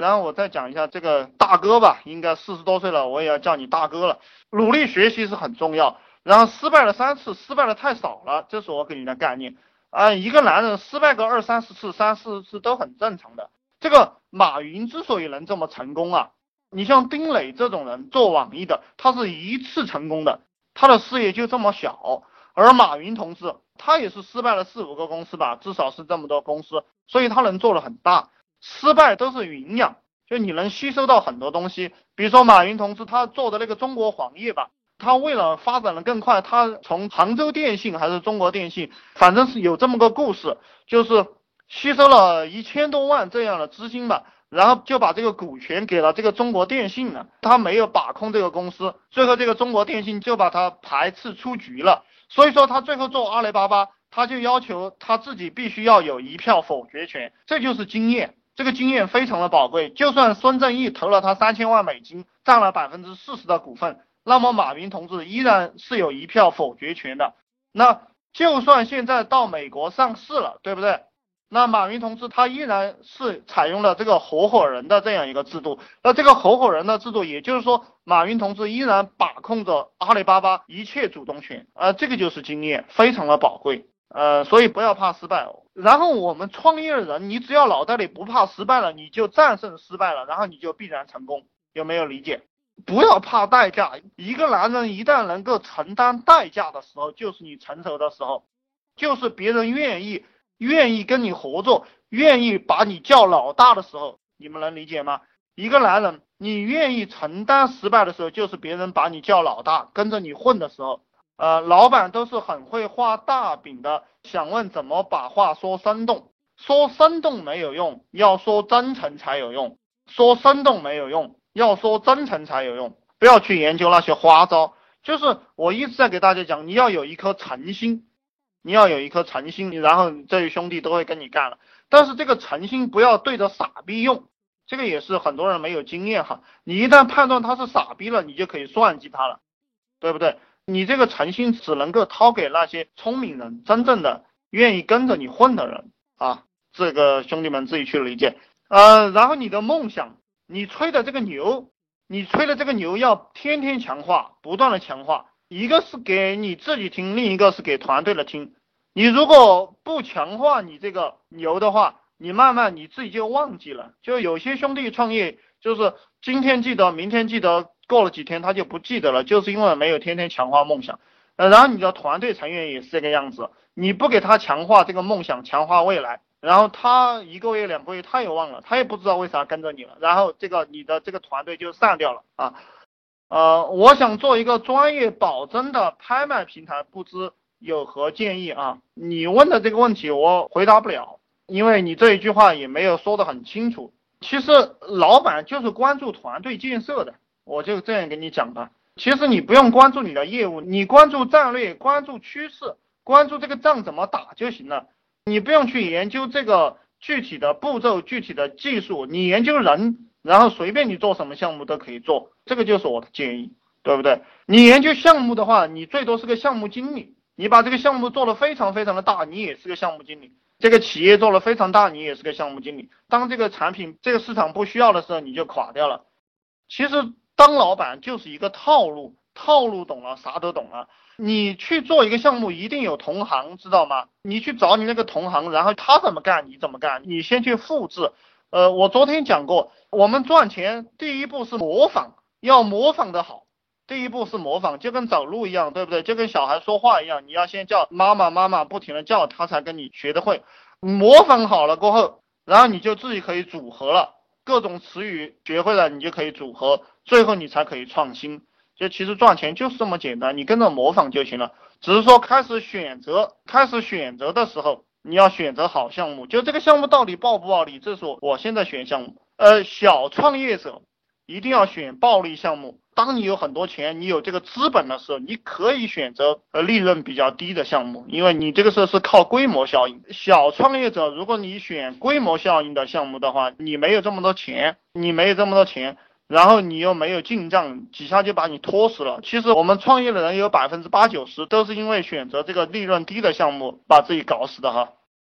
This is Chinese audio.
然后我再讲一下这个大哥吧，应该四十多岁了，我也要叫你大哥了。努力学习是很重要，然后失败了三次，失败的太少了，这是我给你的概念啊。一个男人失败个二三十次、三四十次都很正常的。这个马云之所以能这么成功啊，你像丁磊这种人做网易的，他是一次成功的，他的事业就这么小。而马云同志他也是失败了四五个公司吧，至少是这么多公司，所以他能做的很大。失败都是营养，就你能吸收到很多东西。比如说马云同志他做的那个中国黄页吧，他为了发展的更快，他从杭州电信还是中国电信，反正是有这么个故事，就是吸收了一千多万这样的资金吧，然后就把这个股权给了这个中国电信了，他没有把控这个公司，最后这个中国电信就把他排斥出局了。所以说他最后做阿里巴巴，他就要求他自己必须要有一票否决权，这就是经验。这个经验非常的宝贵，就算孙正义投了他三千万美金，占了百分之四十的股份，那么马云同志依然是有一票否决权的。那就算现在到美国上市了，对不对？那马云同志他依然是采用了这个合伙人的这样一个制度。那这个合伙人的制度，也就是说，马云同志依然把控着阿里巴巴一切主动权。啊，这个就是经验，非常的宝贵。呃，所以不要怕失败。然后我们创业的人，你只要脑袋里不怕失败了，你就战胜失败了，然后你就必然成功。有没有理解？不要怕代价。一个男人一旦能够承担代价的时候，就是你成熟的时候，就是别人愿意愿意跟你合作，愿意把你叫老大的时候。你们能理解吗？一个男人，你愿意承担失败的时候，就是别人把你叫老大，跟着你混的时候。呃，老板都是很会画大饼的，想问怎么把话说生动，说生动没有用，要说真诚才有用，说生动没有用，要说真诚才有用，不要去研究那些花招，就是我一直在给大家讲，你要有一颗诚心，你要有一颗诚心，然后这些兄弟都会跟你干了，但是这个诚心不要对着傻逼用，这个也是很多人没有经验哈，你一旦判断他是傻逼了，你就可以算计他了，对不对？你这个诚心只能够掏给那些聪明人，真正的愿意跟着你混的人啊！这个兄弟们自己去理解。呃，然后你的梦想，你吹的这个牛，你吹的这个牛要天天强化，不断的强化。一个是给你自己听，另一个是给团队的听。你如果不强化你这个牛的话，你慢慢你自己就忘记了。就有些兄弟创业，就是今天记得，明天记得。过了几天他就不记得了，就是因为没有天天强化梦想。呃，然后你的团队成员也是这个样子，你不给他强化这个梦想，强化未来，然后他一个月两个月他也忘了，他也不知道为啥跟着你了，然后这个你的这个团队就散掉了啊。呃，我想做一个专业保真的拍卖平台，不知有何建议啊？你问的这个问题我回答不了，因为你这一句话也没有说得很清楚。其实老板就是关注团队建设的。我就这样跟你讲吧，其实你不用关注你的业务，你关注战略，关注趋势，关注这个仗怎么打就行了。你不用去研究这个具体的步骤、具体的技术，你研究人，然后随便你做什么项目都可以做，这个就是我的建议，对不对？你研究项目的话，你最多是个项目经理，你把这个项目做得非常非常的大，你也是个项目经理。这个企业做得非常大，你也是个项目经理。当这个产品这个市场不需要的时候，你就垮掉了。其实。当老板就是一个套路，套路懂了，啥都懂了。你去做一个项目，一定有同行，知道吗？你去找你那个同行，然后他怎么干，你怎么干，你先去复制。呃，我昨天讲过，我们赚钱第一步是模仿，要模仿的好。第一步是模仿，就跟走路一样，对不对？就跟小孩说话一样，你要先叫妈妈妈妈，不停的叫，他才跟你学得会。模仿好了过后，然后你就自己可以组合了。各种词语学会了，你就可以组合，最后你才可以创新。就其实赚钱就是这么简单，你跟着模仿就行了。只是说开始选择，开始选择的时候，你要选择好项目。就这个项目到底暴不暴利，这是我我现在选项目。呃，小创业者。一定要选暴利项目。当你有很多钱，你有这个资本的时候，你可以选择呃利润比较低的项目，因为你这个时候是靠规模效应。小创业者，如果你选规模效应的项目的话，你没有这么多钱，你没有这么多钱，然后你又没有进账，几下就把你拖死了。其实我们创业的人有百分之八九十都是因为选择这个利润低的项目把自己搞死的哈。